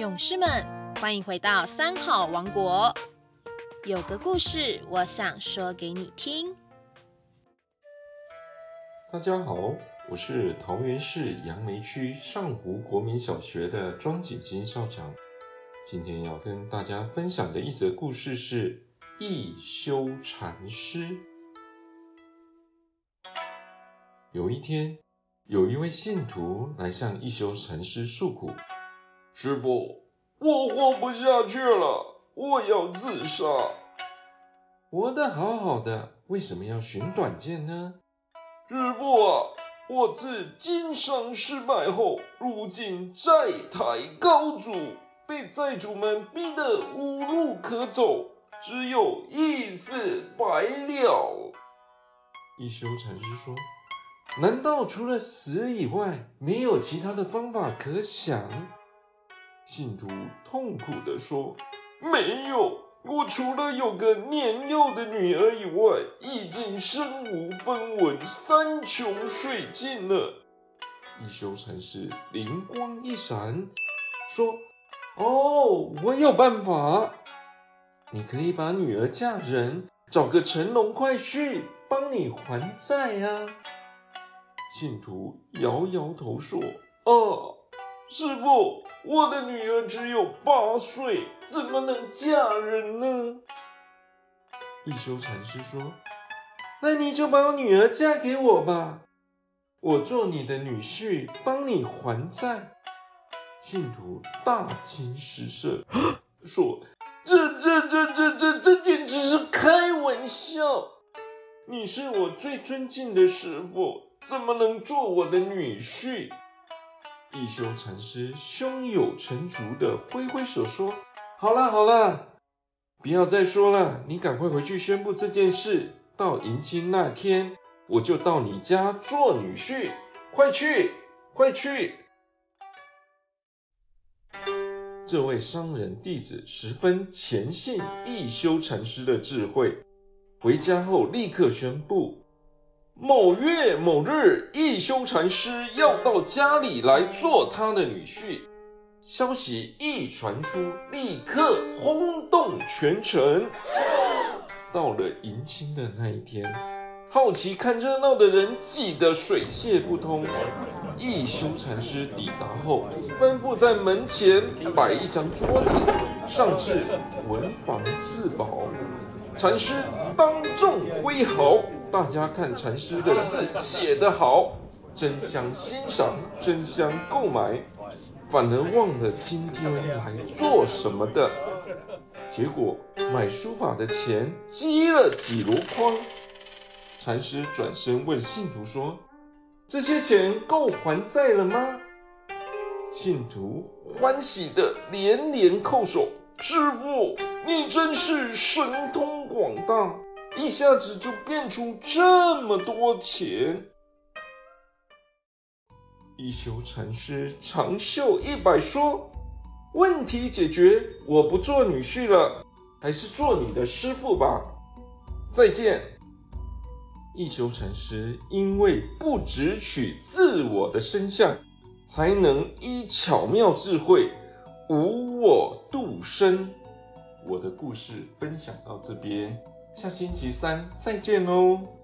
勇士们，欢迎回到三好王国。有个故事，我想说给你听。大家好，我是桃园市杨梅区上湖国民小学的庄景金校长。今天要跟大家分享的一则故事是一休禅师。有一天，有一位信徒来向一休禅师诉苦：“师傅，我活不下去了，我要自杀。”“活得好好的，为什么要寻短见呢？”“师傅啊，我自经商失败后，如今债台高筑，被债主们逼得无路可走，只有一死百了。”一休禅师说。难道除了死以外，没有其他的方法可想？信徒痛苦地说：“没有，我除了有个年幼的女儿以外，已经身无分文，山穷水尽了。”一休禅师灵光一闪，说：“哦，我有办法，你可以把女儿嫁人，找个乘龙快婿帮你还债呀。”信徒摇摇头说：“啊，师傅，我的女儿只有八岁，怎么能嫁人呢？”一休禅师说：“那你就把我女儿嫁给我吧，我做你的女婿，帮你还债。”信徒大惊失色，说：“这、这、这、这、这、这简直是开玩笑！你是我最尊敬的师傅。”怎么能做我的女婿？一休禅师胸有成竹的挥挥手说：“好了好了，不要再说了，你赶快回去宣布这件事。到迎亲那天，我就到你家做女婿。快去，快去！”这位商人弟子十分虔信一休禅师的智慧，回家后立刻宣布。某月某日，一休禅师要到家里来做他的女婿。消息一传出，立刻轰动全城。到了迎亲的那一天，好奇看热闹的人挤得水泄不通。一休禅师抵达后，吩咐在门前摆一张桌子，上置文房四宝。禅师当众挥毫。大家看禅师的字写得好，争相欣赏，争相购买，反而忘了今天来做什么的。结果买书法的钱积了几箩筐。禅师转身问信徒说：“这些钱够还债了吗？”信徒欢喜的连连叩首：“师傅，你真是神通广大！”一下子就变出这么多钱，一休禅师长袖一摆说：“问题解决，我不做女婿了，还是做你的师傅吧。再见。”一休禅师因为不直取自我的身相，才能依巧妙智慧无我度生。我的故事分享到这边。下星期三再见喽。